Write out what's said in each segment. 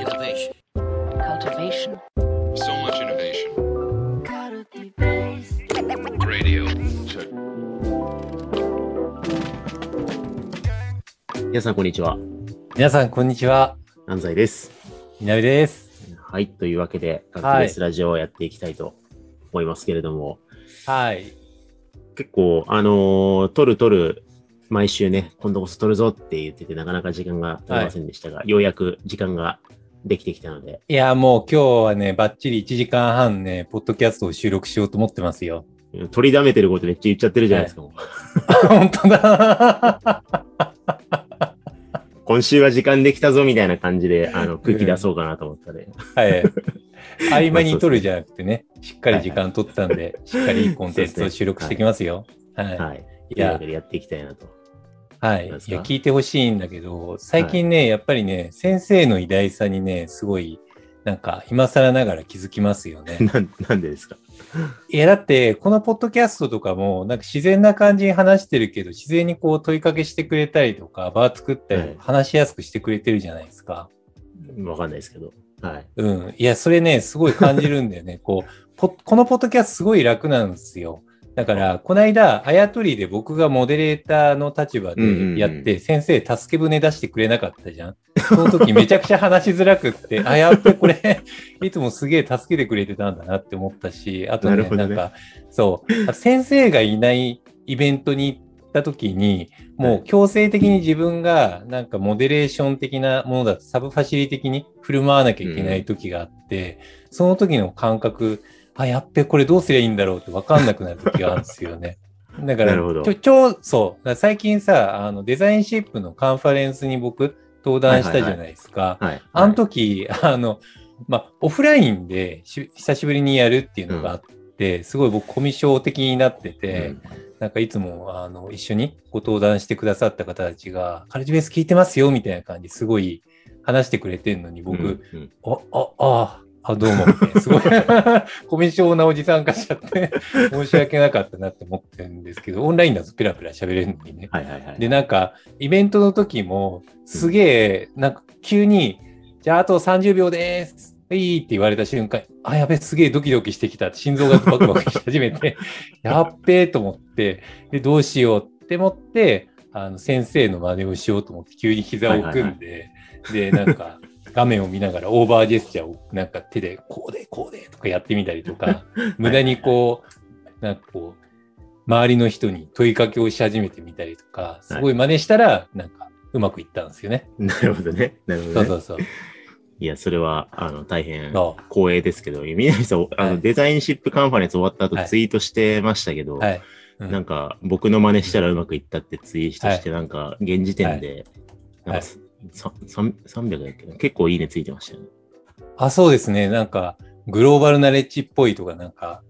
Innovation. cultivation, So much innovation. Radio. Check. 皆さん、こんにちは。皆さん、こんにちは。安西です。みなべです。はい。というわけで、はい楽器ベースラジオをやっていきたいと思いますけれども、はい。結構、あのー撮る撮る、毎週ね、今度こそ撮るぞって言ってて、なかなか時間が取れませんでしたが、ようやく時間ができてきたので、いや、もう今日はね、バッチリ1時間半ね、ポッドキャストを収録しようと思ってますよ。取りだめてることめっちゃ言っちゃってるじゃないですか。もう 本当だ。今週は時間できたぞみたいな感じで、あの、空気出そうかなと思ったで、はい。合間に撮るじゃなくてね、しっかり時間取ったんで、しっかりいいコンテンツを収録していきますよ。はい。はい。いやというわけ、でやっていきたいなと。はい。いや、聞いてほしいんだけど、最近ね、やっぱりね、先生の偉大さにね、すごい、なんか、今更ながら気づきますよね。なん、なんでですか？いや、だって、このポッドキャストとかも、なんか自然な感じに話してるけど、自然にこう問いかけしてくれたりとか、場作ったり話しやすくしてくれてるじゃないですか。わかんないですけど。はい。うん。いや、それね、すごい感じるんだよね。こう、ポこのポッドキャストすごい楽なんですよ。だから、この間、あやとりで僕がモデレーターの立場でやって、先生、助け舟出してくれなかったじゃん。その時めちゃくちゃ話しづらくって、あ、やっぱりこれ、いつもすげえ助けてくれてたんだなって思ったし、あとね、なね。なんか、そう、先生がいないイベントに行った時に、もう強制的に自分がなんかモデレーション的なものだとサブファシリ的に振る舞わなきゃいけない時があって、その時の感覚、あ、やっべ、これどうすりゃいいんだろうって分かんなくなる時があるんですよね。だから、ちょ、ちょ、そう、最近さ、あの、デザインシップのカンファレンスに僕、登壇したじゃないですか。はい。あの時、あの、まあ、オフラインでし久しぶりにやるっていうのがあって、すごい僕コミュ障的になってて、うんなんかいつもあの一緒にご登壇してくださった方たちが、カルチベース聞いてますよみたいな感じですごい話してくれてんのに、僕、うんうんあ、あ、あ、あ、どうも、すごい コミュ障なおじさん化しちゃって、申し訳なかったなって思ってるんですけど、オンラインだとペラペラ喋れるのにね。はいはいはい。で、なんか、イベントの時も、すげえ、なんか急に、じゃああと30秒です。いいって言われた瞬間、あ、やべ、すげえドキドキしてきた。心臓がバクバクし始めて、やっべえと思って、で、どうしようって思って、あの、先生の真似をしようと思って、急に膝を組んで、で、なんか、画面を見ながらオーバージェスチャーをなんか手でこうでこうでとかやってみたりとか、無駄にこう、なんかこう、周りの人に問いかけをし始めてみたりとか、すごい真似したら、なんかうまくいったんですよね。なるほどね。なるほどね。そうそうそう。いや、それは、あの、大変光栄ですけど、南さん、あの、はいデザインシップカンファレンス終わった後はいツイートしてましたけど、はい。うんなんか、僕の真似したらうまくいったってツイートして、なんか、現時点で、はい300だっけな？結構いいねついてましたよね。あ、そうですね。なんか、グローバルナレッジっぽいとか、なんか、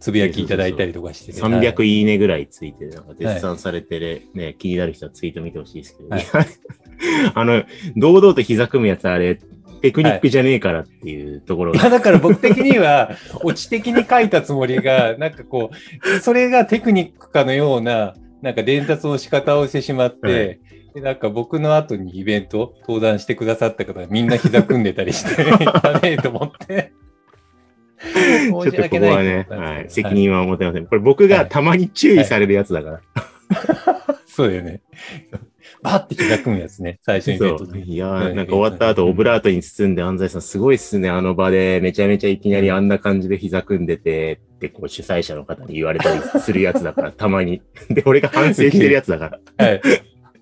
つぶやきいただいたりとかしてて。300はい。いいねぐらいついて、なんか絶賛されてる、ね、気になる人はツイート見てほしいですけど、はい。あの、堂々と膝組むやつあれ、テクニックじゃねえからっていうところが、いや、だから僕的には、オチ的に書いたつもりが、なんかこう、それがテクニックかのような、なんか伝達の仕方をしてしまって、はいでなんか僕の後にイベント登壇してくださった方がみんな膝組んでたりして、やべえと思って。ちょっとここはね、はい、責任は持てません。これ僕がたまに注意されるやつだから。そうだよね。バッて膝組むやつね、最初にそう。いやー、うんなんか終わった後、オブラートに包んで、安西さん、すごいっすね、あの場で、めちゃめちゃいきなりあんな感じで膝組んでて、って、こう、主催者の方に言われたりするやつだから、たまに。で、俺が反省してるやつだから。はい。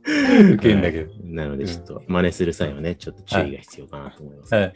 受けんだけど。なので、ちょっと、真似する際はね、ちょっと注意が必要かなと思います。はい。はい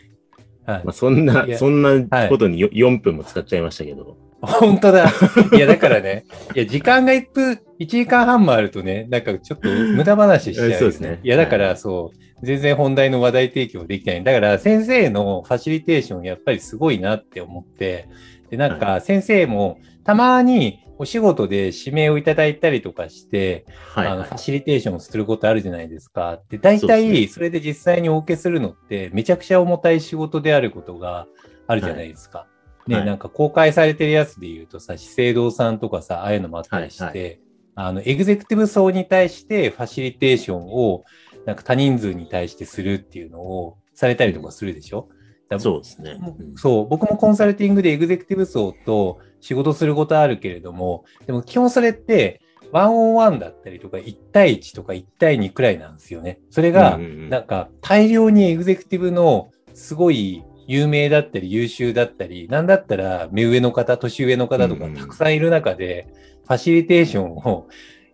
まあ、そんな、そんなことによ4分も使っちゃいましたけど。本当だ。いや、だからね、いや、時間が1分、1時間半もあるとね、なんかちょっと無駄話しちゃう、そうですねいや、だかはらそう、全然本題の話題提供できない。だから先生のファシリテーションやっぱりすごいなって思って、で、なんか先生もたまにお仕事で指名をいただいたりとかして、はい、あの、はいファ。シリテーションをすることあるじゃないですか。で、大体それで実際にお受けするのってめちゃくちゃ重たい仕事であることがあるじゃないですか。ね、はいなんか公開されてるやつで言うとさ、資生堂さんとかさ、ああいうのもあったりして、はいあの、エグゼクティブ層に対してファシリテーションを、なんか多人数に対してするっていうのを、されたりとかするでしょだそうですね。うんそう、僕もコンサルティングでエグゼクティブ層と仕事することあるけれども、でも基本それって、ワンオンワンだったりとか、1対1とか1対2くらいなんですよね。それがなんか大量にエグゼクティブのすごい有名だったり優秀だったり、なんだったら目上の方、年上の方とかたくさんいる中で、ファシリテーションを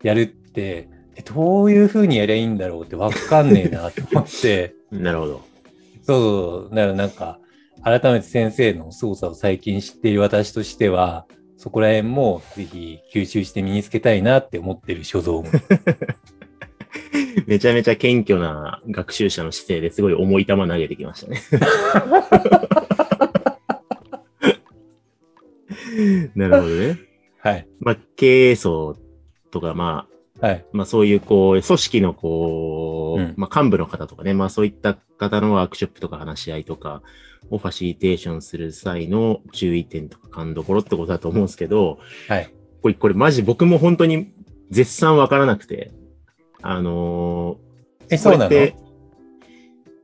やるって、えどういうふうにやりゃいいんだろうってわかんねえなと思って、なるほど。そうそう。だからなんか、改めて先生の操作を最近知っている私としては、そこら辺もぜひ吸収して身につけたいなって思ってる所存。めちゃめちゃ謙虚な学習者の姿勢ですごい重い球投げてきましたね。なるほどね。はい。まあ、経営層とか、まあ、はい。まあそういうこう、組織のこう、うんまあ幹部の方とかね、まあそういった方のワークショップとか話し合いとかをファシリテーションする際の注意点とか勘どころってことだと思うんですけど、はい。これ、これマジ僕も本当に絶賛わからなくて、あのえ、ー、そうなの？これって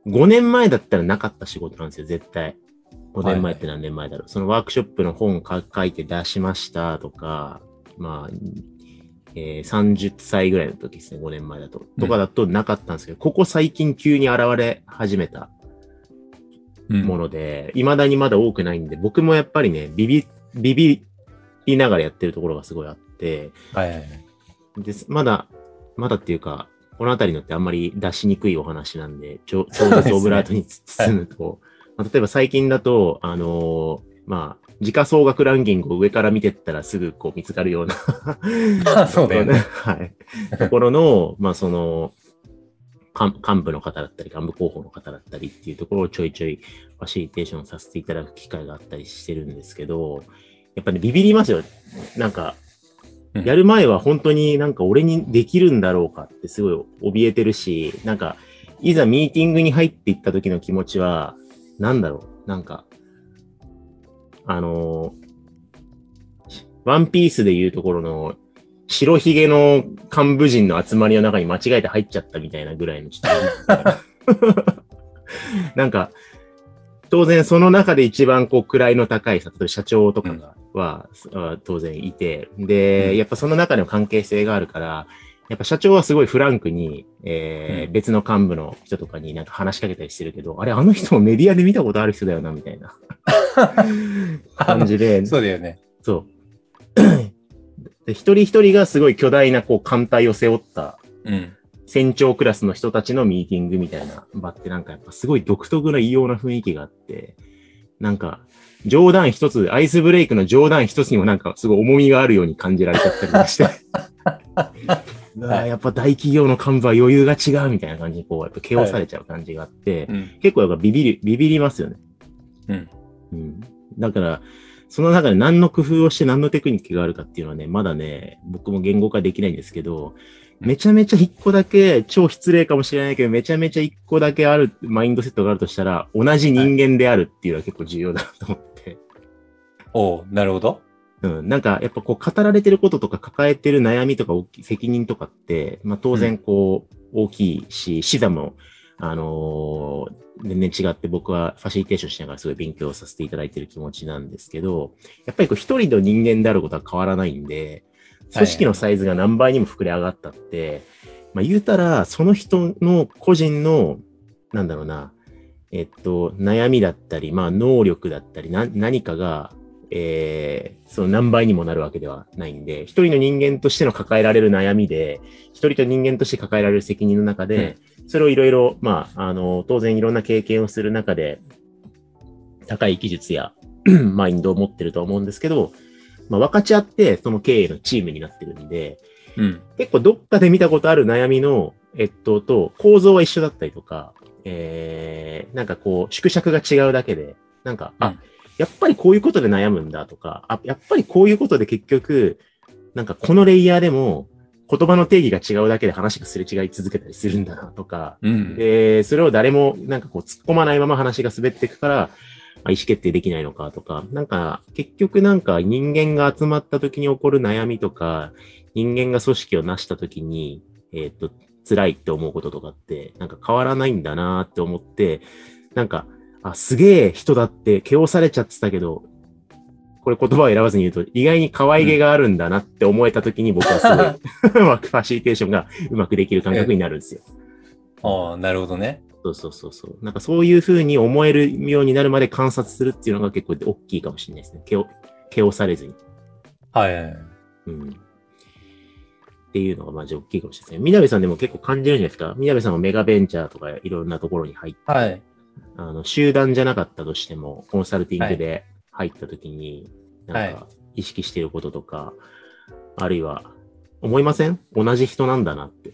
5年前だったらなかった仕事なんですよ、絶対。5年前って何年前だろう。そのワークショップの本か書いて出しましたとか、まあ、えー30歳ぐらいの時ですね、5年前だと。とかだとなかったんですけど、ここ最近急に現れ始めたうんもので、未だにまだ多くないんで、僕もやっぱりね、ビビ、ビビりながらやってるところがすごいあって、はいはいはい。です。まだ、まだっていうか、このあたりのってあんまり出しにくいお話なんで、ちょ、超絶オブラートに包むと、まあ、例えば最近だと、あのーまあ、時価総額ランキングを上から見てったらすぐこう見つかるような あそうだよね。はい。ところの、まあその、幹幹部の方だったり、幹部候補の方だったりっていうところをちょいちょいファシリテーションさせていただく機会があったりしてるんですけど、やっぱね、ビビりますよ。なんか、うんやる前は本当になんか俺にできるんだろうかってすごい怯えてるし、なんか、いざミーティングに入っていった時の気持ちは、なんだろう、なんか、あのーワンピースでいうところの、白ひげの幹部陣の集まりの中に間違えて入っちゃったみたいなぐらいのちょっとなんか、当然その中で一番こう位の高い、例え社長とかが、は、あ当然いて、で、うんやっぱその中での関係性があるから、やっぱ社長はすごいフランクに、えーうん別の幹部の人とかになんか話しかけたりしてるけど、あれ、あの人もメディアで見たことある人だよな、みたいな 感じで、そうだよね。そう。で一人一人がすごい巨大なこう艦隊を背負ったうん。船長クラスの人たちのミーティングみたいな場ってなんかやっぱすごい独特な異様な雰囲気があって、なんか冗談一つ、アイスブレイクの冗談一つにもなんかすごい重みがあるように感じられちゃったりして。うわーやっぱ大企業の幹部は余裕が違うみたいな感じにこうやっぱ毛をされちゃう感じがあって、うん。結構やっぱビビり、ビビりますよね。うん。うん。だから、その中で何の工夫をして何のテクニックがあるかっていうのはね、まだね、僕も言語化できないんですけど、うんめちゃめちゃ一個だけ、超失礼かもしれないけど、めちゃめちゃ一個だけある、マインドセットがあるとしたら、同じ人間であるっていうのは結構重要だなと思って。おうなるほど。うん。なんか、やっぱこう、語られてることとか抱えてる悩みとか大き責任とかって、まあ当然こう、大きいし、視座も、あのー全然違って僕はファシリテーションしながらすごい勉強させていただいてる気持ちなんですけど、やっぱりこう一人の人間であることは変わらないんで、組織のサイズが何倍にも膨れ上がったって、まあ言うたら、その人の個人の、なんだろうな、えっと、悩みだったり、まあ能力だったり、な何かが、えー、その何倍にもなるわけではないんで、一人の人間としての抱えられる悩みで、一人と人間として抱えられる責任の中で、それをいろいろ、まあ、あの、当然いろんな経験をする中で、高い技術や マインドを持ってるとは思うんですけど、まあ、分かち合って、その経営のチームになってるんで、うん。結構どっかで見たことある悩みの、えっと、と、構造は一緒だったりとか、えー、なんかこう、縮尺が違うだけで、なんか、あ、うんやっぱりこういうことで悩むんだとか、あ、やっぱりこういうことで結局、なんかこのレイヤーでも、言葉の定義が違うだけで話がすれ違い続けたりするんだなとか、うん。で、それを誰もなんかこう突っ込まないまま話が滑っていくから、まあ意思決定できないのかとか、なんか結局なんか人間が集まった時に起こる悩みとか、人間が組織を成した時に、えっ、と、辛いって思うこととかって、なんか変わらないんだなって思って、なんか、あ、すげえ人だって、毛をされちゃってたけど、これ言葉を選ばずに言うと、意外に可愛げがあるんだなって思えた時に僕はすごい、ワークファシリテーションがうまくできる感覚になるんですよ。ああ、なるほどね。そうそうそうそう。なんかそういう風に思えるようになるまで観察するっていうのが結構大きいかもしれないですね。毛を、毛をされずに。はいはいはい。うん。っていうのがまあ大きいかもしれないですね。みなべさんでも結構感じるじゃないですか。みなべさんもメガベンチャーとかいろんなところに入って、はい。あの、集団じゃなかったとしても、コンサルティングで入った時に、なんはか意識していることとか、あるいは、思いません？同じ人なんだなって。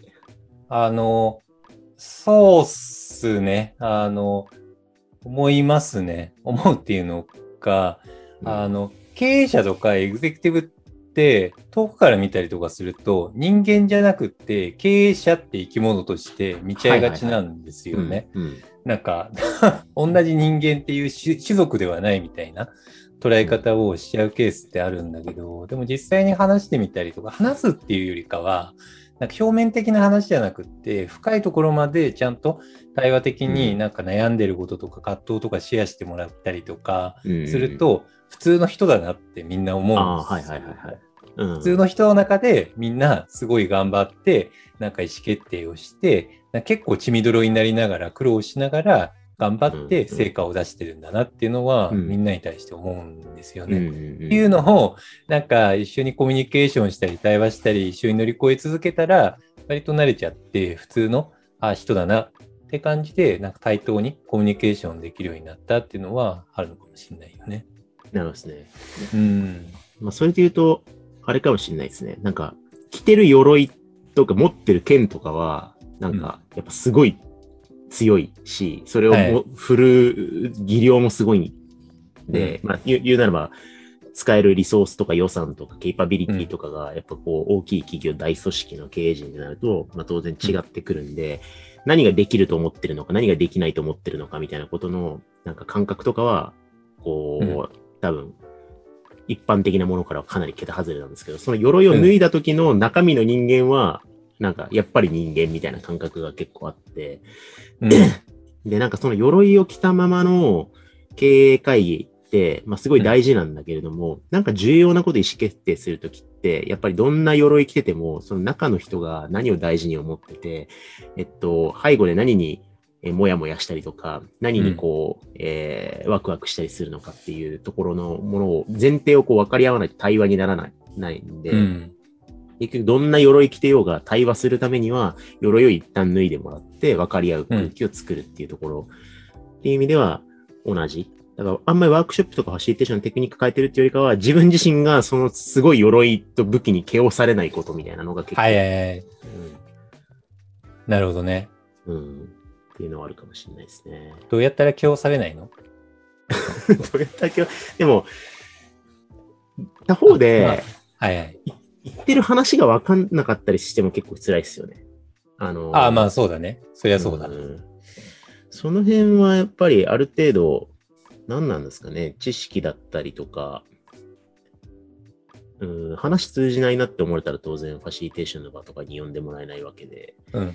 あの、そうっすね。あの、思いますね。思うっていうのが、あの、経営者とかエグゼクティブって遠くから見たりとかすると人間じゃなくって経営者って生き物として見ちゃいがちなんですよね。うん。うんなんか 同じ人間っていう種種族ではないみたいな捉え方をしちゃうケースってあるんだけど、でも実際に話してみたりとか話すっていうよりかはなんか表面的な話じゃなくって深いところまでちゃんと対話的になんか悩んでることとか葛藤とかシェアしてもらったりとかうん。する、と普通の人だなってみんな思うんですよ。普通の人の中でみんなすごい頑張ってなんか意思決定をして結構血みどろになりながら苦労しながら頑張って成果を出してるんだなっていうのはうんみんなに対して思うんですよね。うん、っていうのをなんか一緒にコミュニケーションしたり対話したり一緒に乗り越え続けたら割と慣れちゃって普通のあ人だなって感じでなんか対等にコミュニケーションできるようになったっていうのはあるのかもしれないよね。なるほどですね。うん。まあ、それで言うと、あれかもしれないですね。なんか、着てる鎧とか持ってる剣とかは、なんか、やっぱすごい強いし、それを振る技量もすごい。で、まあ言う、言うならば、使えるリソースとか予算とかケイパビリティとかが、やっぱこう、大きい企業、大組織の経営陣になると、まあ当然違ってくるんで、何ができると思ってるのか、何ができないと思ってるのかみたいなことの、なんか感覚とかは、こう、うん。多分、一般的なものからはかなり桁外れなんですけど、その鎧を脱いだ時の中身の人間は、なんか、やっぱり人間みたいな感覚が結構あって、うん。で、なんかその鎧を着たままの経営会議って、まあすごい大事なんだけれども、なんか重要なこと意思決定するときって、やっぱりどんな鎧着てても、その中の人が何を大事に思ってて、えっと、背後で何に、えーもやもやしたりとか、何にこう、えーワクワクしたりするのかっていうところのものを、前提をこう分かり合わないと対話にならない、ないんで、うん結局どんな鎧着てようが対話するためには、鎧を一旦脱いでもらって分かり合う空気を作るっていうところ、っていう意味では同じ。だからあんまりワークショップとかファシリテーションのテクニック変えてるっていうよりかは、自分自身がそのすごい鎧と武器に毛をされないことみたいなのが結構、はいはいはい。なるほどね。うん、うん。っていうのはあるかもしれないですね。どうやったら気をされないの？どうやったら今日、でも、他方で、まあはいはい。言ってる話が分かんなかったりしても結構辛いですよね。あのああ、まあそうだね。そりゃそうだ。んその辺はやっぱりある程度、何なんですかね、知識だったりとか、うん、話通じないなって思われたら当然ファシリテーションの場とかに呼んでもらえないわけで、うん。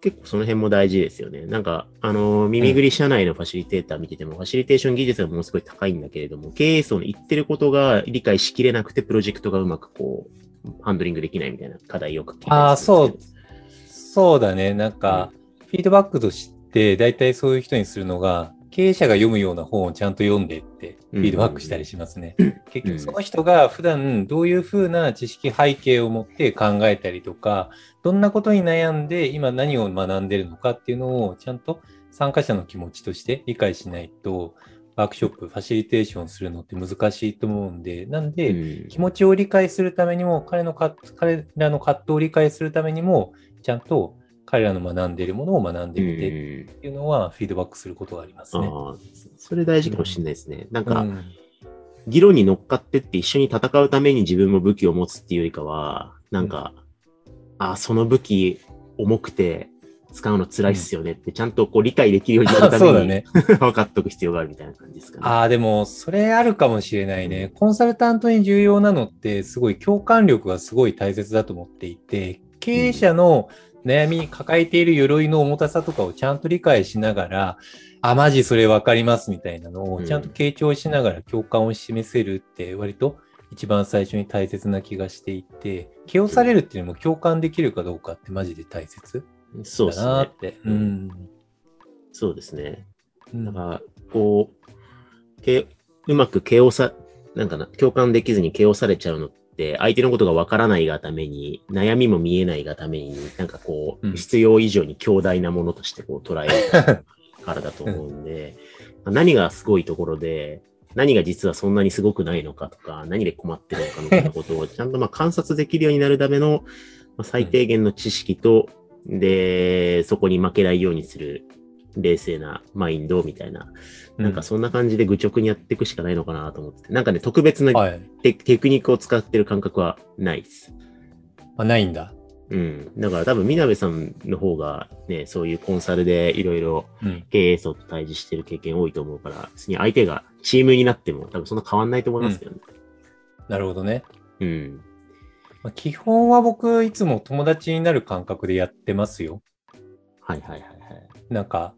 結構その辺も大事ですよね。なんか、あの、耳ぐり社内のファシリテーター見てても、ファシリテーション技術がものすごい高いんだけれども、経営層の言ってることが理解しきれなくて、プロジェクトがうまくこう、ハンドリングできないみたいな課題よく聞いたりああ、そう。そうだね。なんか、フィードバックとして、大体そういう人にするのが、経営者が読むような本をちゃんと読んでって、フィードバックしたりしますね。結局、その人が普段どういうふうな知識背景を持って考えたりとか、どんなことに悩んで今何を学んでるのかっていうのをちゃんと参加者の気持ちとして理解しないと、ワークショップ、ファシリテーションするのって難しいと思うんで、なんで、うん。気持ちを理解するためにも、彼のか彼らの葛藤を理解するためにも、ちゃんと彼らの学んでいるものを学んでみてっていうのはフィードバックすることがありますね。ああ、それ大事かもしれないですね。なんか、うん議論に乗っかってって一緒に戦うために自分も武器を持つっていうよりかは、なんか、ああ、その武器重くて使うの辛いっすよねってちゃんとこう理解できるようになるために、そうだね。分かっとく必要があるみたいな感じですかね。ああ、でも、それあるかもしれないね。コンサルタントに重要なのって、すごい共感力がすごい大切だと思っていて、経営者の悩み抱えている鎧の重たさとかをちゃんと理解しながら、あ、マジそれわかりますみたいなのをちゃんと傾聴しながら共感を示せるって割と一番最初に大切な気がしていて、気をされるっていうのも共感できるかどうかってマジで大切だなっ。て。うん。そうですね。うんだから、こう、けうまく形容さ、なんかな、共感できずに形容されちゃうのって、相手のことがわからないがために、悩みも見えないがために、なんかこう、うん。必要以上に強大なものとしてこう捉えるからだと思うんで、何がすごいところで、何が実はそんなにすごくないのかとか、何で困ってるのかみたいなことを ちゃんとまあ観察できるようになるための、まあ、最低限の知識と、で、そこに負けないようにする冷静なマインドみたいな、なんかそんな感じで愚直にやっていくしかないのかなと思ってて、なんかね、特別なはい。テ,、テクニックを使ってる感覚はないです。あ、ないんだ。うん。だから多分、みなべさんの方がね、そういうコンサルでいろいろうん。経営層と対峙してる経験多いと思うから、別に相手がチームになっても多分そんな変わんないと思いますけどね。なるほどね。うん。まあ基本は僕、いつも友達になる感覚でやってますよ。はいはいはいはい。なんか、き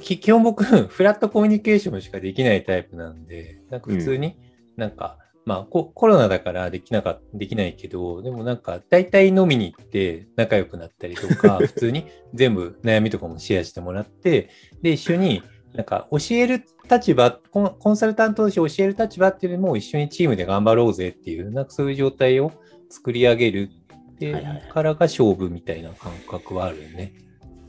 基本僕、フラットコミュニケーションしかできないタイプなんで、なんか普通に、なんか、まあコ、コロナだからできなか、できないけど、でもなんか、大体飲みに行って仲良くなったりとか、普通に全部悩みとかもシェアしてもらって、で、一緒に、なんか教える立場コン、コンサルタントとして教える立場っていうよりも一緒にチームで頑張ろうぜっていう、なんかそういう状態を作り上げるっていうはいはいはいからが勝負みたいな感覚はあるよね。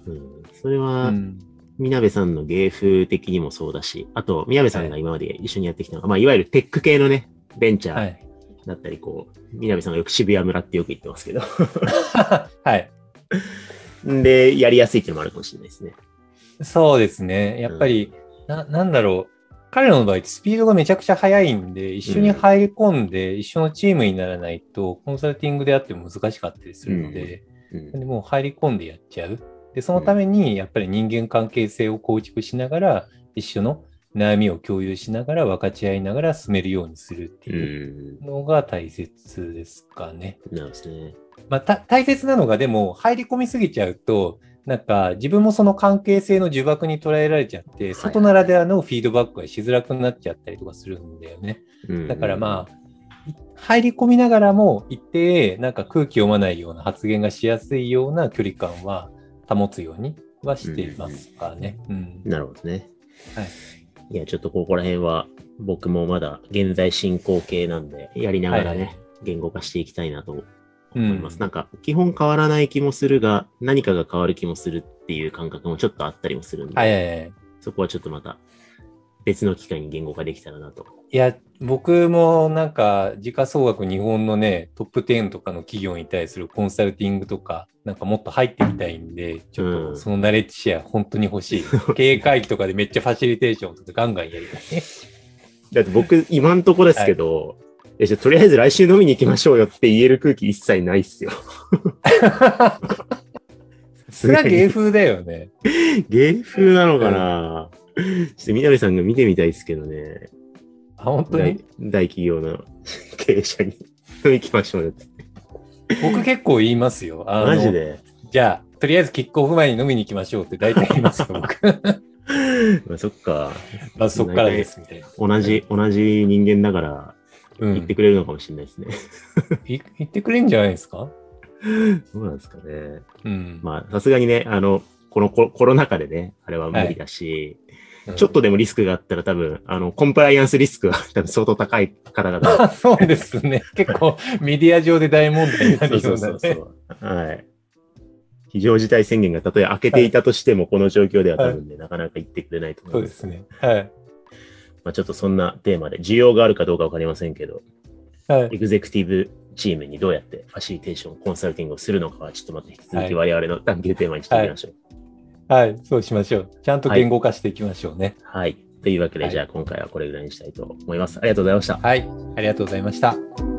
うん。それうは、ん。みなべさんの芸風的にもそうだし、あと、みなべさんが今まで一緒にやってきたのが、まあ、いわゆるテック系のね、ベンチャーはい。だったり、こう、みなべさんがよく渋谷村ってよく言ってますけど、はい。で、やりやすいっていうのもあるかもしれないですね。そうですね。やっぱり、な、なんだろう。彼らの場合、スピードがめちゃくちゃ速いんで、一緒に入り込んで、一緒のチームにならないと、コンサルティングであっても難しかったりするので、うん。でもう入り込んでやっちゃう。で、そのために、やっぱり人間関係性を構築しながら、一緒の悩みを共有しながら、分かち合いながら進めるようにするってう。いうんのが大切ですかね。なんですね。まあ、た大切なのが、でも、入り込みすぎちゃうと、なんか、自分もその関係性の呪縛に捉えられちゃって、い外ならではのフィードバックがしづらくなっちゃったりとかするんだよね。うんだからまあ、い入り込みながらも、一定、なんか空気読まないような発言がしやすいような距離感は保つようにはしていますかね。うん。なるほどね。はい。いや、ちょっとここら辺は、僕もまだ現在進行形なんで、やりながらね、はいはい言語化していきたいなと思うんいます。なんか、基本変わらない気もするが、何かが変わる気もするっていう感覚もちょっとあったりもするんで、はいはいはい。そこはちょっとまた別の機会に言語化できたらなと。いや、僕もなんか、時価総額日本のね、トップ10とかの企業に対するコンサルティングとか、なんかもっと入ってみたいんで、ちょっうんとそのナレッジシェア本当に欲しい。経営会議とかでめっちゃファシリテーションとかガンガンやりたいね。だって僕、今んとこですけど、いやじゃあとりあえず来週飲みに行きましょうよって言える空気一切ないっすよ。それは芸風だよね。芸風なのかな、ちょっと南さんが見てみたいですけどね。あ、本当大に？大企業の 経営者に 行きましょうよって。僕結構言いますよ。あのマジで？じゃあ、とりあえずキックオフ前に飲みに行きましょうって大体言いますよ、僕。まあ、そっか。まあそっからです、みたいな。同じ、同じ人間だからうん。言ってくれるのかもしれないですね。い言ってくれんじゃないですか？どうなんですかね。うん。まあ、さすがにね、あの、このココロナ禍でね、あれは無理だし、うんちょっとでもリスクがあったら多分、あの、コンプライアンスリスクは 多分相当高い方々。そうですね。結構メディア上で大問題になるそうね。そううそうそう。はい。非常事態宣言がたとえ開けていたとしても、この状況では多分ね、なかなか言ってくれないと思いうま。そですすね。はい。まあちょっとそんなテーマで、需要があるかどうかわかりませんけど、はい。エグゼクティブチームにどうやってファシリテーション、コンサルティングをするのかは、ちょっとまた引き続きは我々の探求テーマにしていきましょう。はい。そうしましょう。ちゃんと言語化していきましょうね。はい。というわけで、はいじゃあ今回はこれぐらいにしたいと思います。ありがとうございました。はい。ありがとうございました。